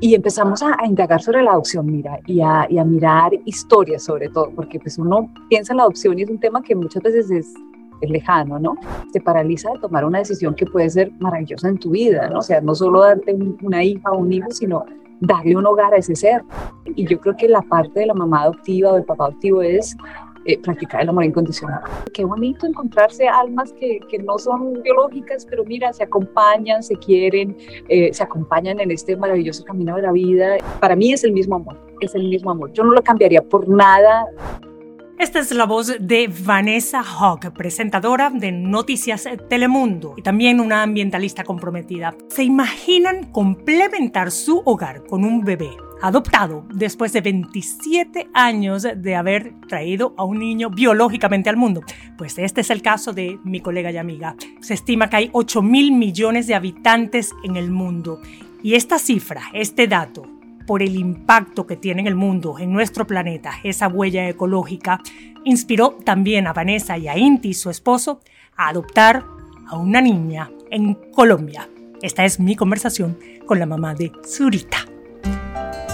y empezamos a, indagar sobre la adopción, mira, y a, mirar historias sobre todo, porque pues uno piensa en la adopción y es un tema que muchas veces es, lejano, ¿no? Te paraliza de tomar una decisión que puede ser maravillosa en tu vida, ¿no? O sea, no solo darte una hija o un hijo, sino darle un hogar a ese ser. Y yo creo que la parte de la mamá adoptiva o del papá adoptivo es eh, practicar el amor incondicional. Qué bonito encontrarse almas que, que, no son biológicas, pero mira, se acompañan, se quieren, eh, se acompañan en este maravilloso camino de la vida. Para mí es el mismo amor, es el mismo amor. Yo no lo cambiaría por nada. Esta es la voz de Vanessa Hogg, presentadora de Noticias Telemundo y también una ambientalista comprometida. ¿Se imaginan complementar su hogar con un bebé? Adoptado después de 27 años de haber traído a un niño biológicamente al mundo. Pues este es el caso de mi colega y amiga. Se estima que hay 8 mil millones de habitantes en el mundo. Y esta cifra, este dato, por el impacto que tiene en el mundo, en nuestro planeta, esa huella ecológica, inspiró también a Vanessa y a Inti, su esposo, a adoptar a una niña en Colombia. Esta es mi conversación con la mamá de Zurita.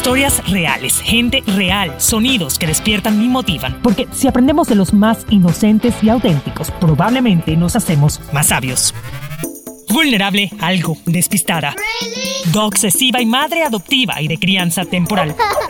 Historias reales, gente real, sonidos que despiertan y motivan. Porque si aprendemos de los más inocentes y auténticos, probablemente nos hacemos más sabios vulnerable, algo despistada. obsesiva y madre adoptiva y de crianza temporal.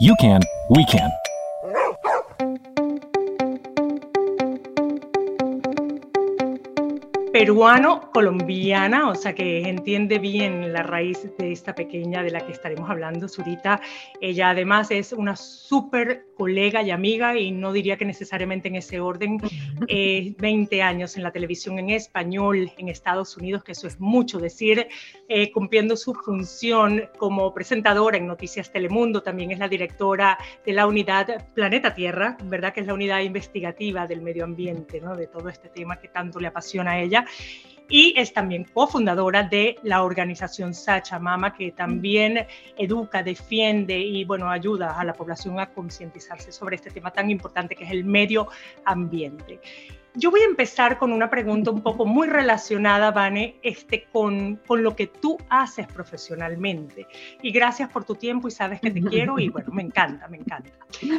you can, we can. peruano-colombiana, o sea que entiende bien la raíz de esta pequeña de la que estaremos hablando, Zurita. Ella además es una súper colega y amiga y no diría que necesariamente en ese orden. 20 eh, años en la televisión en español en Estados Unidos, que eso es mucho decir, eh, cumpliendo su función como presentadora en Noticias Telemundo, también es la directora de la unidad Planeta Tierra, ¿verdad? Que es la unidad investigativa del medio ambiente, ¿no? De todo este tema que tanto le apasiona a ella y es también cofundadora de la organización Sacha Mama, que también educa, defiende y bueno, ayuda a la población a concientizarse sobre este tema tan importante que es el medio ambiente. Yo voy a empezar con una pregunta un poco muy relacionada, Vane, este, con, con lo que tú haces profesionalmente. Y gracias por tu tiempo y sabes que te quiero y bueno, me encanta, me encanta.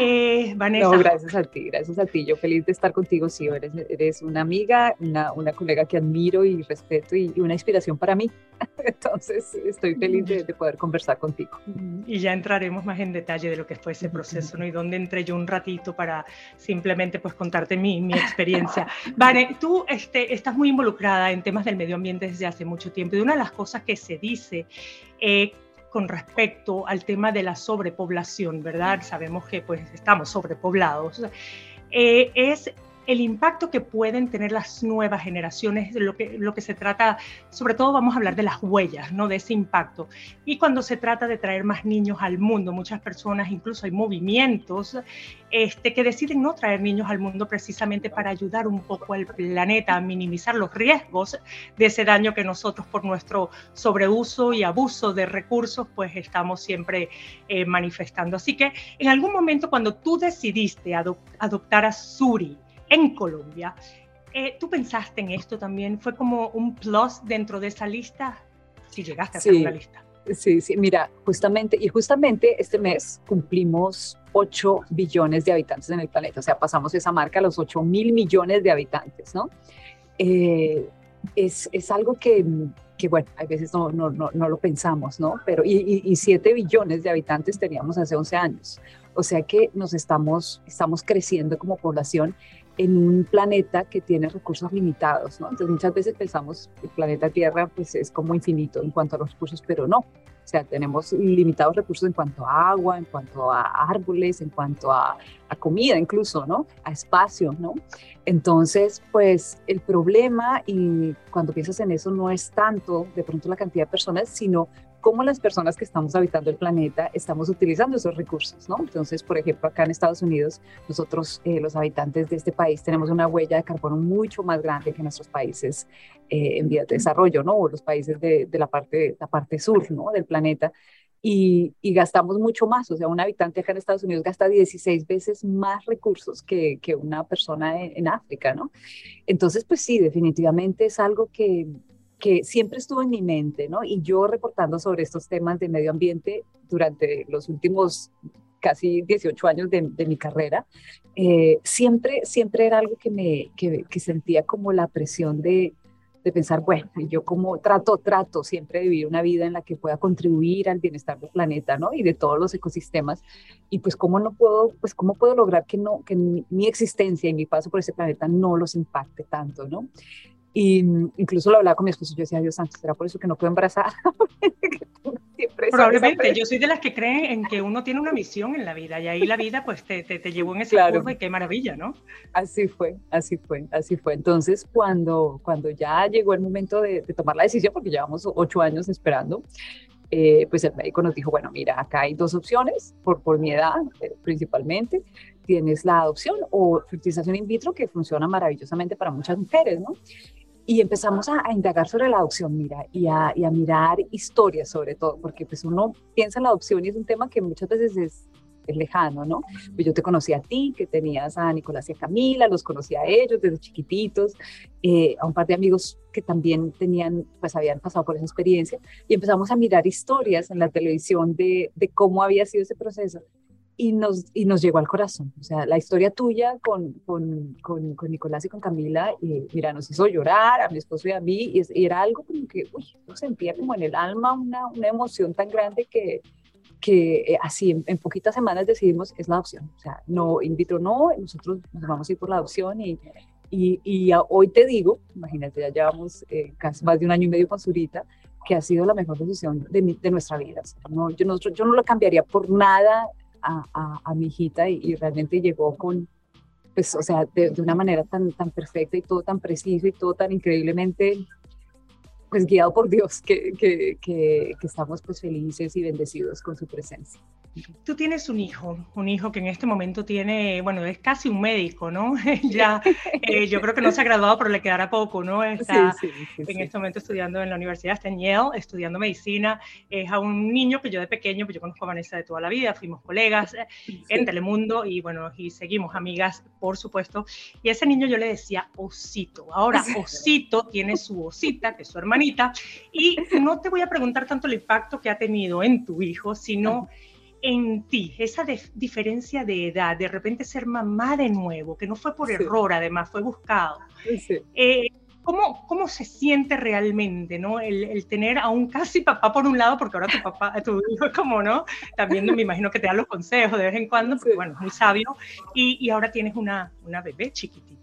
Eh, Vanessa. No, gracias a ti, gracias a ti. Yo feliz de estar contigo, sí, eres, eres una amiga, una, una colega que admiro y respeto y, una inspiración para mí. Entonces, estoy feliz de, de, poder conversar contigo. Y ya entraremos más en detalle de lo que fue ese proceso, ¿no? Y dónde entré yo un ratito para simplemente pues contarte mi, mi experiencia experiencia. Vale, tú este, estás muy involucrada en temas del medio ambiente desde hace mucho tiempo y una de las cosas que se dice eh, con respecto al tema de la sobrepoblación, ¿verdad? Sabemos que pues estamos sobrepoblados. Eh, es el impacto que pueden tener las nuevas generaciones, lo que, lo que se trata, sobre todo vamos a hablar de las huellas, ¿no? De ese impacto. Y cuando se trata de traer más niños al mundo, muchas personas, incluso hay movimientos este, que deciden no traer niños al mundo precisamente para ayudar un poco al planeta a minimizar los riesgos de ese daño que nosotros por nuestro sobreuso y abuso de recursos, pues estamos siempre eh, manifestando. Así que en algún momento cuando tú decidiste adoptar a Suri, en Colombia. Eh, ¿Tú pensaste en esto también? ¿Fue como un plus dentro de esa lista? Si llegaste a hacer una lista. Sí, sí, mira, justamente, y justamente este mes cumplimos 8 billones de habitantes en el planeta, o sea, pasamos esa marca a los 8 mil millones de habitantes, ¿no? Eh, es, es, algo que, que, bueno, a veces no, no, no, no, lo pensamos, ¿no? Pero, y, y, y 7 billones de habitantes teníamos hace 11 años, o sea que nos estamos, estamos creciendo como población en un planeta que tiene recursos limitados, ¿no? Entonces muchas veces pensamos que el planeta Tierra pues es como infinito en cuanto a los recursos, pero no. O sea, tenemos limitados recursos en cuanto a agua, en cuanto a árboles, en cuanto a, a comida incluso, ¿no? A espacio, ¿no? Entonces, pues el problema, y cuando piensas en eso, no es tanto de pronto la cantidad de personas, sino cómo las personas que estamos habitando el planeta estamos utilizando esos recursos, ¿no? Entonces, por ejemplo, acá en Estados Unidos, nosotros, eh, los habitantes de este país, tenemos una huella de carbono mucho más grande que nuestros países eh, en vías de desarrollo, ¿no? O los países de, de, la, parte, la parte sur, ¿no? Del planeta. Y, y, gastamos mucho más, o sea, un habitante acá en Estados Unidos gasta 16 veces más recursos que, que una persona en, en África, ¿no? Entonces, pues sí, definitivamente es algo que, que siempre estuvo en mi mente, ¿no? Y yo reportando sobre estos temas de medio ambiente durante los últimos casi 18 años de, de mi carrera, eh, siempre, siempre era algo que me que, que sentía como la presión de, de, pensar, bueno, yo como trato, trato siempre de vivir una vida en la que pueda contribuir al bienestar del planeta, ¿no? Y de todos los ecosistemas. Y pues cómo no puedo, pues cómo puedo lograr que no, que mi, mi existencia y mi paso por ese planeta no los impacte tanto, ¿no? Y incluso lo hablaba con mi esposo, yo decía, Dios santo, ¿será por eso que no puedo embarazar? Probablemente, yo soy de las que creen en que uno tiene una misión en la vida y ahí la vida pues te, te, te llevó en esa claro. curva y qué maravilla, ¿no? Así fue, así fue, así fue. Entonces, cuando, cuando ya llegó el momento de, de tomar la decisión, porque llevamos ocho años esperando, eh, pues el médico nos dijo, bueno, mira, acá hay dos opciones, por, mi edad eh, principalmente, tienes la adopción o fertilización in vitro que funciona maravillosamente para muchas mujeres, ¿no? y empezamos a, a, indagar sobre la adopción, mira, y a, y a, mirar historias sobre todo, porque pues uno piensa en la adopción y es un tema que muchas veces es, es lejano, ¿no? Pues yo te conocí a ti, que tenías a Nicolás y a Camila, los conocí a ellos desde chiquititos, eh, a un par de amigos que también tenían, pues habían pasado por esa experiencia, y empezamos a mirar historias en la televisión de, cómo había sido ese proceso y nos, y nos llegó al corazón. O sea, la historia tuya con, con, con, Nicolás y con Camila, y, mira, nos hizo llorar a mi esposo y a mí, y, y era algo como que, uy, yo sentía como en el alma una, una emoción tan grande que, que eh, así en, en, poquitas semanas decidimos es la adopción. O sea, no, in vitro no, nosotros nos vamos a ir por la adopción y, y, y hoy te digo, imagínate, ya llevamos eh, casi más de un año y medio con Zurita, que ha sido la mejor decisión de, mi, de nuestra vida. O sea, no, yo, no, yo no lo cambiaría por nada a, a, a mi hijita y, y, realmente llegó con, pues, o sea, de, de, una manera tan, tan perfecta y todo tan preciso y todo tan increíblemente, pues, guiado por Dios, que, que, que, que estamos, pues, felices y bendecidos con su presencia. Tú tienes un hijo, un hijo que en este momento tiene, bueno, es casi un médico, ¿no? ya, eh, yo creo que no se ha graduado, pero le quedará poco, ¿no? Está sí, sí, sí, en este momento estudiando en la universidad, está en Yale, estudiando medicina. Es a un niño que yo de pequeño, pues yo conozco a Vanessa de toda la vida, fuimos colegas eh, en Telemundo y bueno, y seguimos amigas, por supuesto. Y a ese niño yo le decía Osito. Ahora, Osito tiene su Osita, que es su hermanita, y no te voy a preguntar tanto el impacto que ha tenido en tu hijo, sino en ti, esa diferencia de edad, de repente ser mamá de nuevo, que no fue por sí. error, además fue buscado. Sí. Eh, ¿cómo, ¿Cómo se siente realmente, no? El, el, tener a un casi papá por un lado, porque ahora tu papá, tu hijo es como, ¿no? También me imagino que te da los consejos de vez en cuando, porque, sí. bueno, es muy sabio, y, y ahora tienes una, una bebé chiquitita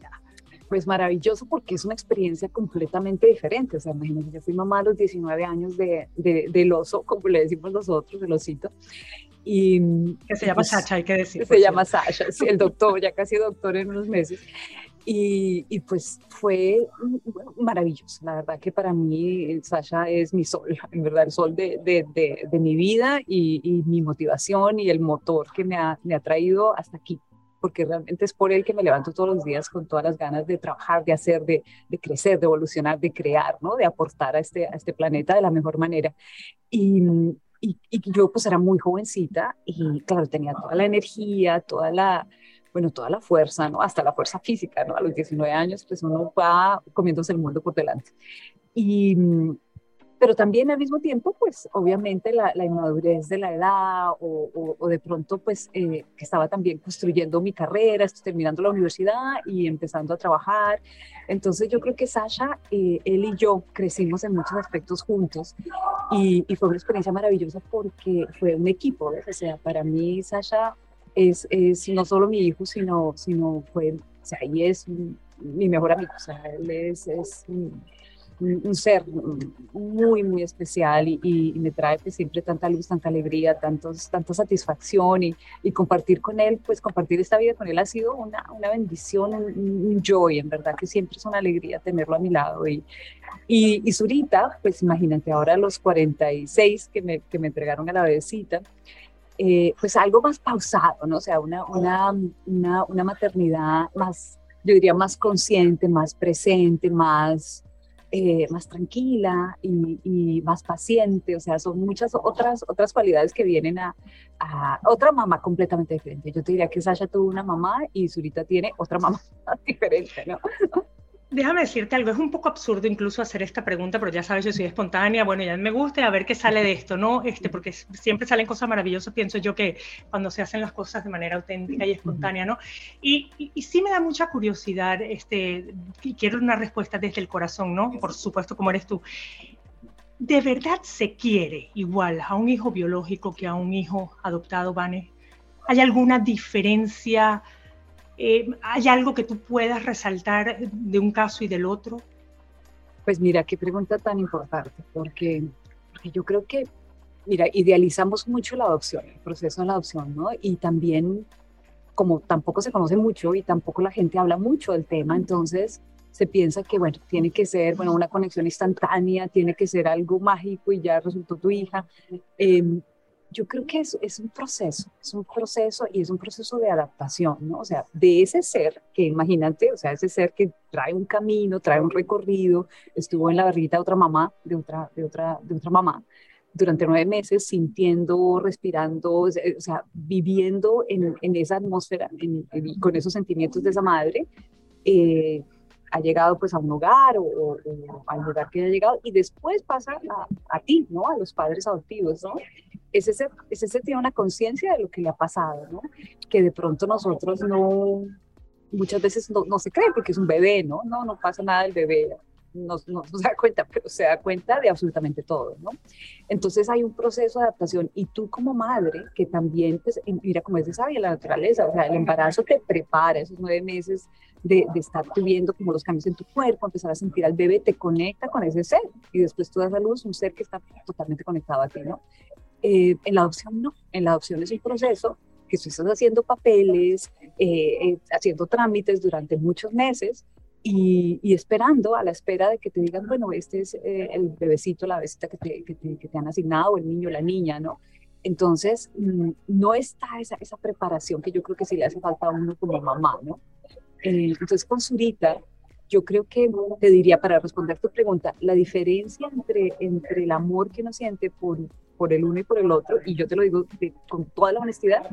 pues maravilloso porque es una experiencia completamente diferente. O sea, imagínense, yo fui mamá a los 19 años de, de, del oso, como le decimos nosotros, el osito. Y, que se llama pues, Sasha, hay que decir. Se llama Sasha, sí, el doctor, ya casi doctor en unos meses. Y, y, pues fue bueno, maravilloso. La verdad que para mí Sasha es mi sol, en verdad, el sol de, de, de, de mi vida y, y, mi motivación y el motor que me ha, me ha traído hasta aquí porque realmente es por él que me levanto todos los días con todas las ganas de trabajar, de hacer, de, de crecer, de evolucionar, de crear, ¿no? de aportar a este, a este planeta de la mejor manera. Y, y, yo pues era muy jovencita y claro, tenía toda la energía, toda la, bueno, toda la fuerza, ¿no? Hasta la fuerza física, ¿no? A los 19 años pues uno va comiéndose el mundo por delante. Y, pero también al mismo tiempo, pues obviamente la, la inmadurez de la edad o, o, o de pronto, pues eh, que estaba también construyendo mi carrera, terminando la universidad y empezando a trabajar. Entonces yo creo que Sasha, eh, él y yo crecimos en muchos aspectos juntos y, y, fue una experiencia maravillosa porque fue un equipo, ¿ves? o sea, para mí Sasha es, es no solo mi hijo, sino, sino fue, o sea, y es mi mejor amigo, o sea, él es, es un, ser muy, muy especial y, me trae pues, siempre tanta luz, tanta alegría, tantos, tanta satisfacción y, y, compartir con él, pues compartir esta vida con él ha sido una, una bendición, un, joy, en verdad que siempre es una alegría tenerlo a mi lado. Y, y, y Zurita, pues imagínate, ahora los 46 que me, que me entregaron a la bebecita, eh, pues algo más pausado, ¿no? O sea, una, una, una, una maternidad más, yo diría, más consciente, más presente, más eh, más tranquila y, más paciente, o sea, son muchas otras, otras cualidades que vienen a, a, otra mamá completamente diferente. Yo te diría que Sasha tuvo una mamá y Zurita tiene otra mamá diferente, ¿no? Déjame decirte algo, es un poco absurdo incluso hacer esta pregunta, pero ya sabes, yo soy espontánea, bueno, ya me gusta a ver qué sale de esto, ¿no? Este, porque siempre salen cosas maravillosas, pienso yo que cuando se hacen las cosas de manera auténtica y espontánea, ¿no? Y, y, sí me da mucha curiosidad, este, y quiero una respuesta desde el corazón, ¿no? Por supuesto, como eres tú. ¿De verdad se quiere igual a un hijo biológico que a un hijo adoptado, Vane? ¿Hay alguna diferencia? Eh, ¿Hay algo que tú puedas resaltar de un caso y del otro? Pues mira, qué pregunta tan importante, porque, porque yo creo que, mira, idealizamos mucho la adopción, el proceso de la adopción, ¿no? Y también, como tampoco se conoce mucho y tampoco la gente habla mucho del tema, entonces se piensa que, bueno, tiene que ser, bueno, una conexión instantánea, tiene que ser algo mágico y ya resultó tu hija. Eh, yo creo que es, es un proceso, es un proceso y es un proceso de adaptación, ¿no? O sea, de ese ser que imagínate, o sea, ese ser que trae un camino, trae un recorrido, estuvo en la barriguita de otra mamá, de otra, de otra, de otra mamá, durante nueve meses sintiendo, respirando, o sea, viviendo en, en esa atmósfera, con esos sentimientos de esa madre, eh, ha llegado pues a un hogar o, al lugar que ha llegado y después pasa a, a, ti, ¿no? A los padres adoptivos, ¿no? ese ser, ese tiene una conciencia de lo que le ha pasado, ¿no? Que de pronto nosotros no, muchas veces no, no, se cree porque es un bebé, ¿no? No, no pasa nada del bebé, no, se da cuenta, pero se da cuenta de absolutamente todo, ¿no? Entonces hay un proceso de adaptación y tú como madre, que también, pues, mira como es de sabia la naturaleza, o sea, el embarazo te prepara esos nueve meses de, de estar viendo como los cambios en tu cuerpo, empezar a sentir al bebé, te conecta con ese ser y después tú das a luz un ser que está totalmente conectado a ti, ¿no? Eh, en la adopción no, en la adopción es un proceso que tú estás haciendo papeles, eh, eh, haciendo trámites durante muchos meses y, esperando a la espera de que te digan, bueno, este es el bebecito, la bebecita que te, que te, que te han asignado, el niño, la niña, ¿no? Entonces, mm, no está esa, esa preparación que yo creo que sí le hace falta a uno como mamá, ¿no? entonces, con Zurita, yo creo que te diría, para responder tu pregunta, la diferencia entre, entre el amor que uno siente por, por el uno y por el otro, y yo te lo digo con toda la honestidad,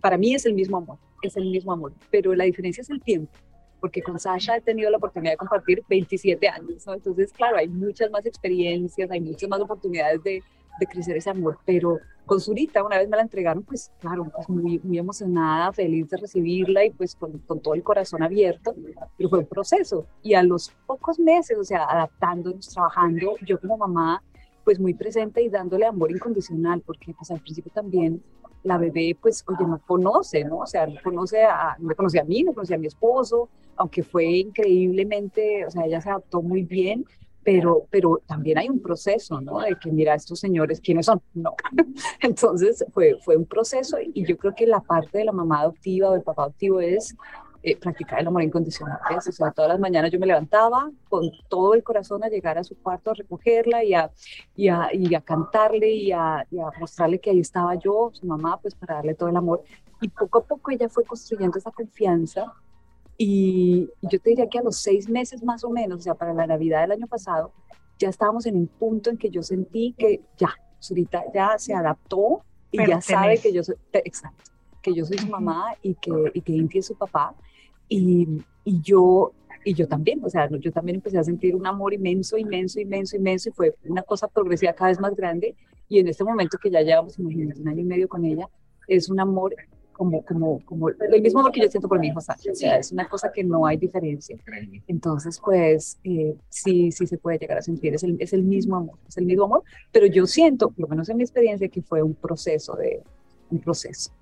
para mí es el mismo amor, es el mismo amor, pero la diferencia es el tiempo, porque con Sasha he tenido la oportunidad de compartir 27 años, ¿no? entonces claro, hay muchas más experiencias, hay muchas más oportunidades de, de crecer ese amor, pero con Zurita, una vez me la entregaron, pues claro, pues muy, muy emocionada, feliz de recibirla y pues con, con, todo el corazón abierto, pero fue un proceso. Y a los pocos meses, o sea, adaptándonos, trabajando, yo como mamá, pues muy presente y dándole amor incondicional, porque pues al principio también la bebé, pues, oye, no conoce, ¿no? O sea, no conoce a, no me conocía a mí, no conocía a mi esposo, aunque fue increíblemente, o sea, ella se adaptó muy bien, pero, pero también hay un proceso, ¿no? De que, mira, estos señores, ¿quiénes son? No. Entonces, fue, fue un proceso y yo creo que la parte de la mamá adoptiva o del papá adoptivo es eh, practicar el amor incondicional. O sea, todas las mañanas yo me levantaba con todo el corazón a llegar a su cuarto a recogerla y a, y a, y a cantarle y a, y a mostrarle que ahí estaba yo, su mamá, pues para darle todo el amor. Y poco a poco ella fue construyendo esa confianza y yo te diría que a los seis meses más o menos, o sea, para la Navidad del año pasado, ya estábamos en un punto en que yo sentí que ya, Zurita ya se adaptó y ya sabe que yo soy, exacto, que yo soy su mamá y que, y que Inti es su papá. Y, y, yo, y yo también, o sea, yo también empecé a sentir un amor inmenso, inmenso, inmenso, inmenso, y fue una cosa progresiva cada vez más grande. Y en este momento que ya llevamos, imagínate, un año y medio con ella, es un amor como, como, como el mismo amor que yo siento por mi hijo. O sea, es una cosa que no hay diferencia. Entonces, pues eh, sí, sí se puede llegar a sentir, es el, es el mismo amor, es el mismo amor, pero yo siento, por lo menos en mi experiencia, que fue un proceso de, un proceso.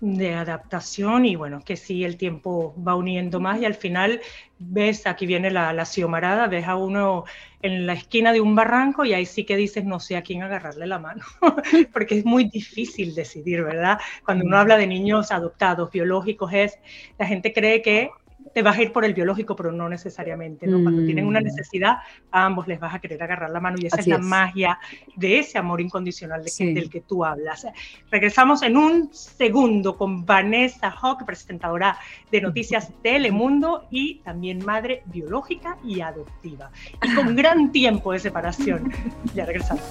De adaptación y bueno, que sí, el tiempo va uniendo más y al final ves, aquí viene la, la siomarada, ves a uno en la esquina de un barranco y ahí sí que dices, no sé a quién agarrarle la mano, porque es muy difícil decidir, ¿verdad? Cuando uno habla de niños adoptados, biológicos, es, la gente cree que te vas a ir por el biológico, pero no necesariamente, ¿no? Cuando tienen una mm. necesidad, a ambos les vas a querer agarrar la mano y esa es la magia de ese amor incondicional del que tú hablas. Regresamos en un segundo con Vanessa Hawk, presentadora de Noticias Telemundo y también madre biológica y adoptiva. Y con gran tiempo de separación. Ya regresamos.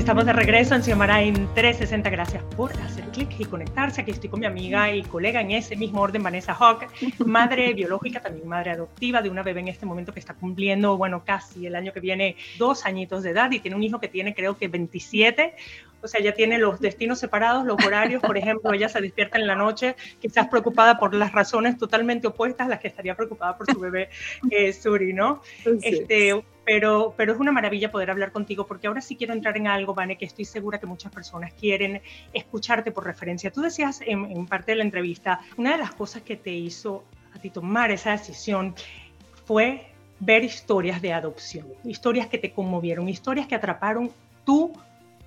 Estamos de regreso en Xiomara en 360. Gracias por hacer clic y conectarse. Aquí estoy con mi amiga y colega en ese mismo orden, Vanessa Hawk, madre biológica, también madre adoptiva de una bebé en este momento que está cumpliendo, bueno, casi el año que viene, dos añitos de edad y tiene un hijo que tiene creo que 27 o sea, ya tiene los destinos separados, los horarios, por ejemplo, ella se despierta en la noche, quizás preocupada por las razones totalmente opuestas a las que estaría preocupada por su bebé eh, Suri, ¿no? Este, pero, pero es una maravilla poder hablar contigo, porque ahora sí quiero entrar en algo, Vane, que estoy segura que muchas personas quieren escucharte por referencia. Tú decías en, en parte de la entrevista, una de las cosas que te hizo a ti tomar esa decisión fue ver historias de adopción, historias que te conmovieron, historias que atraparon tu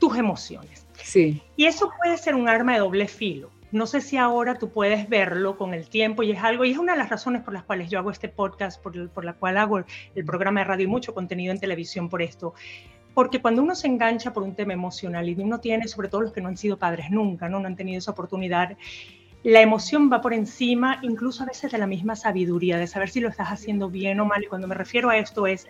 tus emociones. Sí. Y eso puede ser un arma de doble filo. No sé si ahora tú puedes verlo con el tiempo y es algo, y es una de las razones por las cuales yo hago este podcast, por, por la cual hago el, programa de radio y mucho contenido en televisión por esto. Porque cuando uno se engancha por un tema emocional y uno tiene, sobre todo los que no han sido padres nunca, no, no han tenido esa oportunidad, la emoción va por encima, incluso a veces de la misma sabiduría, de saber si lo estás haciendo bien o mal. Y cuando me refiero a esto es,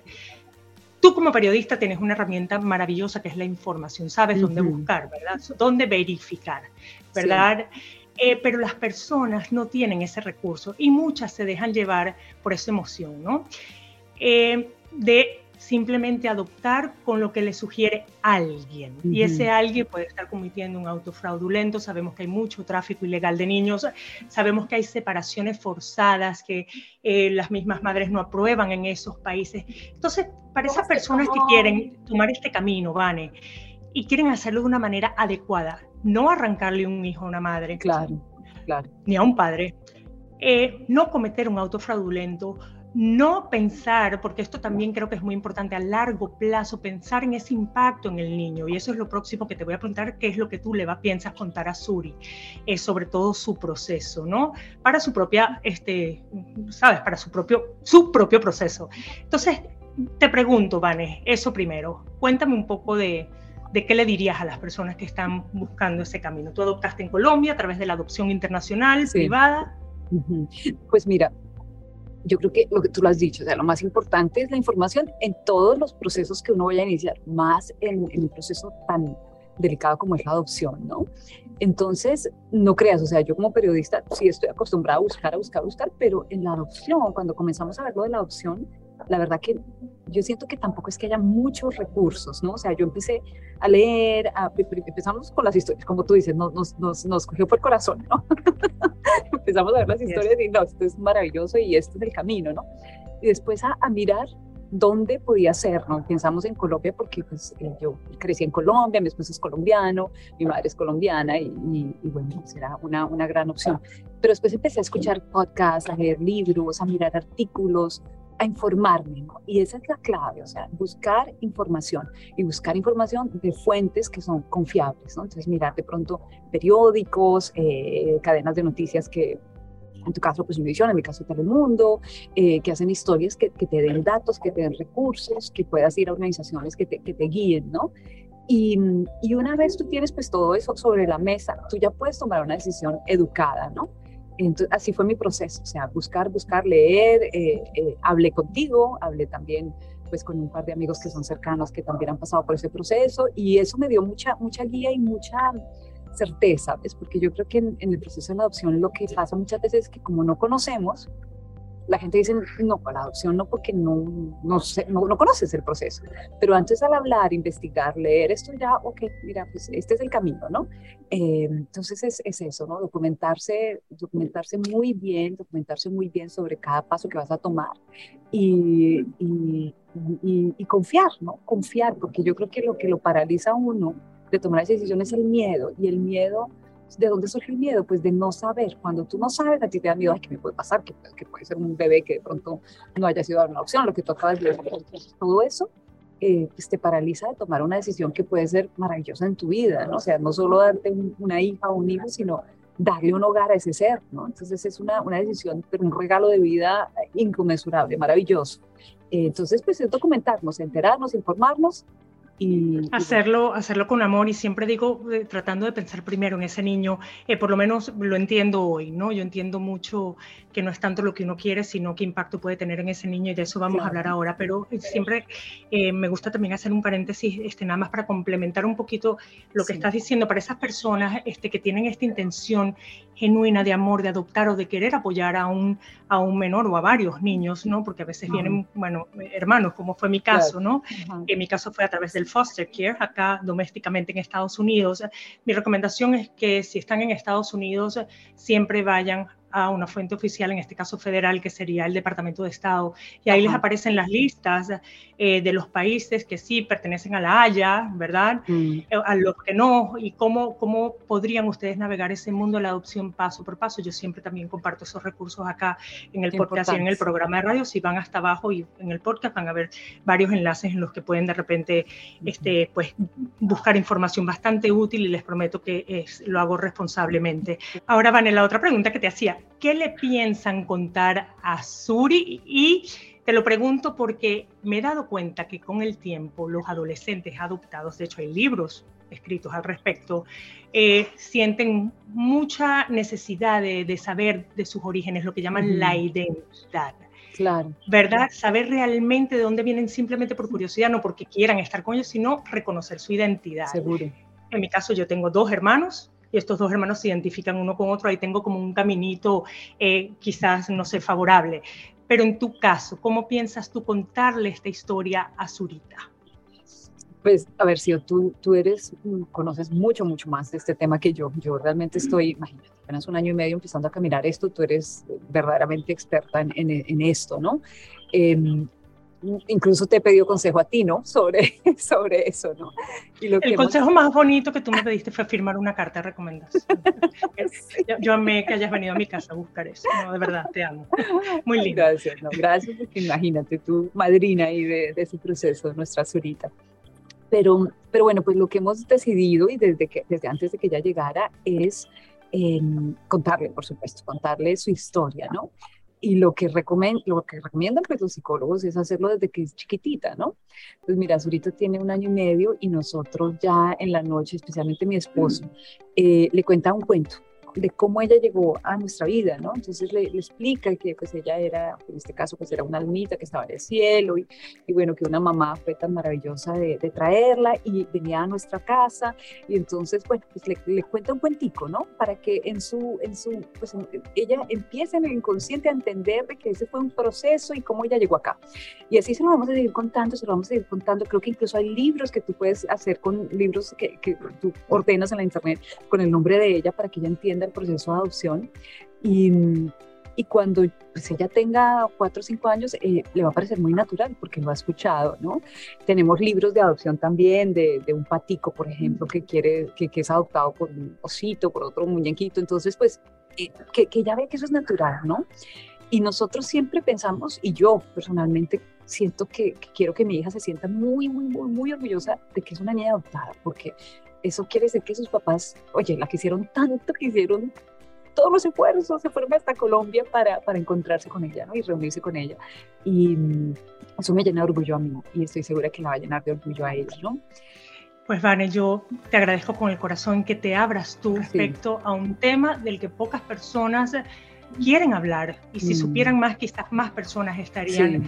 Tú como periodista tienes una herramienta maravillosa que es la información, sabes dónde buscar, ¿verdad? Dónde verificar, ¿verdad? Eh, pero las personas no tienen ese recurso y muchas se dejan llevar por esa emoción, ¿no? Eh, de simplemente adoptar con lo que le sugiere alguien. Y ese alguien puede estar cometiendo un auto fraudulento, sabemos que hay mucho tráfico ilegal de niños, sabemos que hay separaciones forzadas que eh, las mismas madres no aprueban en esos países. Entonces, para esas personas que quieren tomar este camino, Vane, y quieren hacerlo de una manera adecuada, no arrancarle un hijo a una madre, claro, claro. ni a un padre, eh, no cometer un auto fraudulento, no pensar, porque esto también creo que es muy importante a largo plazo, pensar en ese impacto en el niño. Y eso es lo próximo que te voy a preguntar, qué es lo que tú le va, piensas contar a Suri, es sobre todo su proceso, ¿no? Para su propia, este, ¿sabes? Para su propio, su propio proceso. Entonces, te pregunto, Vane, eso primero. Cuéntame un poco de, de qué le dirías a las personas que están buscando ese camino. Tú adoptaste en Colombia a través de la adopción internacional, privada. Pues mira, yo creo que lo que tú lo has dicho, o sea, lo más importante es la información en todos los procesos que uno vaya a iniciar, más en, en un proceso tan delicado como es la adopción, ¿no? Entonces, no creas, o sea, yo como periodista sí estoy acostumbrada a buscar, a buscar, a buscar, pero en la adopción, cuando comenzamos a ver lo de la adopción, la verdad que yo siento que tampoco es que haya muchos recursos, ¿no? O sea, yo empecé a leer, empezamos con las historias, como tú dices, nos, nos, nos, cogió por el corazón, ¿no? empezamos a ver las historias y no, esto es maravilloso y este es el camino, ¿no? Y después a, a mirar dónde podía ser, ¿no? Pensamos en Colombia porque pues, eh, yo crecí en Colombia, mi esposo es colombiano, mi madre es colombiana y, y, bueno, será una, una gran opción. Pero después empecé a escuchar podcasts, a leer libros, a mirar artículos, a informarme, ¿no? Y esa es la clave, o sea, buscar información y buscar información de fuentes que son confiables, ¿no? Entonces, mirar de pronto periódicos, eh, cadenas de noticias que en tu caso pues Univision, en mi caso Telemundo, eh, que hacen historias que, que, te den datos, que te den recursos, que puedas ir a organizaciones que te, que te guíen, ¿no? Y, y, una vez tú tienes pues todo eso sobre la mesa, tú ya puedes tomar una decisión educada, ¿no? Entonces, así fue mi proceso, o sea, buscar, buscar, leer, eh, eh, hablé contigo, hablé también pues con un par de amigos que son cercanos que también han pasado por ese proceso y eso me dio mucha, mucha guía y mucha certeza, ¿ves? porque yo creo que en, el proceso de la adopción lo que pasa muchas veces es que como no conocemos, la gente dice, no, para la adopción no, porque no, no, sé, no, no, conoces el proceso. Pero antes al hablar, investigar, leer esto ya, ok, mira, pues este es el camino, ¿no? Eh, entonces es, es, eso, ¿no? Documentarse, documentarse muy bien, documentarse muy bien sobre cada paso que vas a tomar y, y, confiar, ¿no? Confiar, porque yo creo que lo que lo paraliza a uno de tomar decisión es el miedo y el miedo ¿De dónde surge el miedo? Pues de no saber. Cuando tú no sabes, a ti te da miedo, ay, ¿qué me puede pasar? Que, que puede ser un bebé que de pronto no haya sido una opción, lo que tú acabas de decir. Todo eso eh, pues te paraliza de tomar una decisión que puede ser maravillosa en tu vida, ¿no? O sea, no solo darte una hija o un hijo, sino darle un hogar a ese ser, ¿no? Entonces es una, una decisión, pero un regalo de vida inconmensurable, maravilloso. Eh, entonces, pues es documentarnos, enterarnos, informarnos y, hacerlo, hacerlo con amor y siempre digo, eh, tratando de pensar primero en ese niño, eh, por lo menos lo entiendo hoy, ¿no? Yo entiendo mucho que no es tanto lo que uno quiere, sino qué impacto puede tener en ese niño y de eso vamos a hablar ahora, pero siempre eh, me gusta también hacer un paréntesis, este, nada más para complementar un poquito lo que estás diciendo, para esas personas este, que tienen esta intención genuina de amor, de adoptar o de querer apoyar a un, a un menor o a varios niños, ¿no? Porque a veces vienen, bueno, hermanos, como fue mi caso, ¿no? En mi caso fue a través del foster care, acá domésticamente en Estados Unidos. Mi recomendación es que si están en Estados Unidos, siempre vayan a una fuente oficial, en este caso federal, que sería el Departamento de Estado, y ahí les aparecen las listas eh, de los países que sí pertenecen a la Haya, ¿verdad? Mm. Eh, a los que no, y cómo, cómo podrían ustedes navegar ese mundo de la adopción paso por paso. Yo siempre también comparto esos recursos acá en el podcast y en el programa de radio. Si van hasta abajo y en el podcast van a ver varios enlaces en los que pueden de repente este, pues, buscar información bastante útil y les prometo que es, lo hago responsablemente. Ahora, van en la otra pregunta que te hacía. ¿Qué le piensan contar a Suri? Y te lo pregunto porque me he dado cuenta que con el tiempo los adolescentes adoptados, de hecho hay libros escritos al respecto, eh, sienten mucha necesidad de, saber de sus orígenes, lo que llaman la identidad. Claro. ¿Verdad? Saber realmente de dónde vienen simplemente por curiosidad, no porque quieran estar con ellos, sino reconocer su identidad. Seguro. En mi caso, yo tengo dos hermanos, y estos dos hermanos se identifican uno con otro, ahí tengo como un caminito eh, quizás, no sé, favorable. Pero en tu caso, ¿cómo piensas tú contarle esta historia a Zurita? Pues, a ver, si tú, tú eres, conoces mucho, mucho más de este tema que yo. Yo realmente estoy, imagínate, apenas un año y medio empezando a caminar esto, tú eres verdaderamente experta en, en, esto, ¿no? Eh, incluso te he pedido consejo a ti, ¿no? Sobre, sobre eso, ¿no? Y lo el consejo más bonito que tú me pediste fue firmar una carta de recomendación. yo, amé que hayas venido a mi casa a buscar eso, no, de verdad, te amo. Muy lindo. Gracias, no, gracias porque imagínate, tu madrina ahí de, de ese proceso, nuestra Zurita. Pero, pero bueno, pues lo que hemos decidido y desde, que, desde antes de que ella llegara es eh, contarle, por supuesto, contarle su historia, ¿no? Y lo que, lo que recomiendan pues, los psicólogos es hacerlo desde que es chiquitita, ¿no? Pues mira, Zurita tiene un año y medio y nosotros ya en la noche, especialmente mi esposo, eh, le cuenta un cuento de cómo ella llegó a nuestra vida, ¿no? Entonces le, explica que pues ella era, en este caso pues era una almita que estaba en el cielo y, y bueno, que una mamá fue tan maravillosa de, de, traerla y venía a nuestra casa y entonces, bueno, pues le, le, cuenta un cuentico, ¿no? Para que en su, en su, pues ella empiece en el inconsciente a entender de que ese fue un proceso y cómo ella llegó acá. Y así se lo vamos a seguir contando, se lo vamos a seguir contando. Creo que incluso hay libros que tú puedes hacer con libros que, que tú ordenas en la internet con el nombre de ella para que ella entienda el proceso de adopción y, y cuando pues, ella tenga cuatro o cinco años eh, le va a parecer muy natural porque lo ha escuchado, ¿no? Tenemos libros de adopción también de, de un patico, por ejemplo, que quiere, que, que, es adoptado por un osito, por otro muñequito, entonces pues eh, que, que ya ve que eso es natural, ¿no? Y nosotros siempre pensamos, y yo personalmente siento que, que, quiero que mi hija se sienta muy, muy, muy, muy orgullosa de que es una niña adoptada, porque eso quiere decir que sus papás, oye, la quisieron tanto, que hicieron todos los esfuerzos, se fueron hasta Colombia para, para encontrarse con ella ¿no? y reunirse con ella. Y mm, eso me llena de orgullo a mí y estoy segura que la va a llenar de orgullo a ella, ¿no? Pues Vane, yo te agradezco con el corazón que te abras tú respecto a un tema del que pocas personas quieren hablar y si mm. supieran más, quizás más personas estarían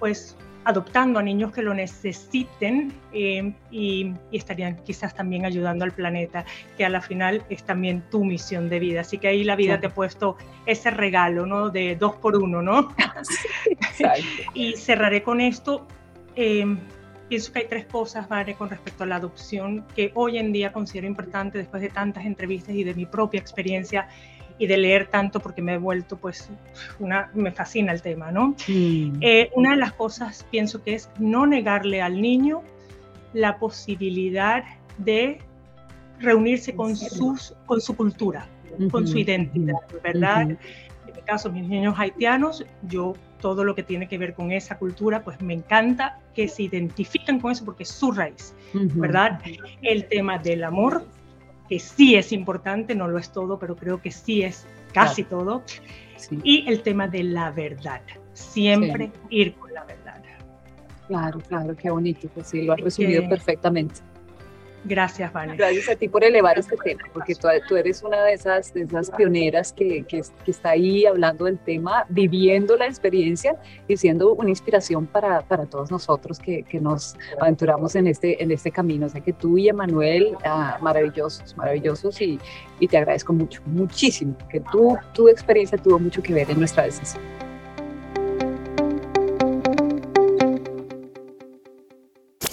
pues adoptando a niños que lo necesiten eh, y, estarían quizás también ayudando al planeta, que a la final es también tu misión de vida. Así que ahí la vida te ha puesto ese regalo, ¿no? De dos por uno, ¿no? y cerraré con esto. Eh, pienso que hay tres cosas, Vale, con respecto a la adopción que hoy en día considero importante después de tantas entrevistas y de mi propia experiencia y de leer tanto porque me he vuelto, pues, una, me fascina el tema, ¿no? Mm. Eh, una de las cosas pienso que es no negarle al niño la posibilidad de reunirse con, sus, con su cultura, con su identidad, ¿verdad? En mi caso, mis niños haitianos, yo todo lo que tiene que ver con esa cultura, pues me encanta que se identifiquen con eso porque es su raíz, ¿verdad? El tema del amor, que sí es importante, no lo es todo, pero creo que sí es casi todo. Y el tema de la verdad, siempre ir con la verdad. Claro, claro, qué bonito, pues sí, lo has resumido perfectamente. Gracias, Vanessa. Gracias a ti por elevar este tema, porque tú, eres una de esas, de esas pioneras que, que, está ahí hablando del tema, viviendo la experiencia y siendo una inspiración para, para todos nosotros que, que, nos aventuramos en este, en este camino. O sea que tú y Emanuel, ah, maravillosos, maravillosos y, y te agradezco mucho, muchísimo, que tú, tu experiencia tuvo mucho que ver en nuestra decisión.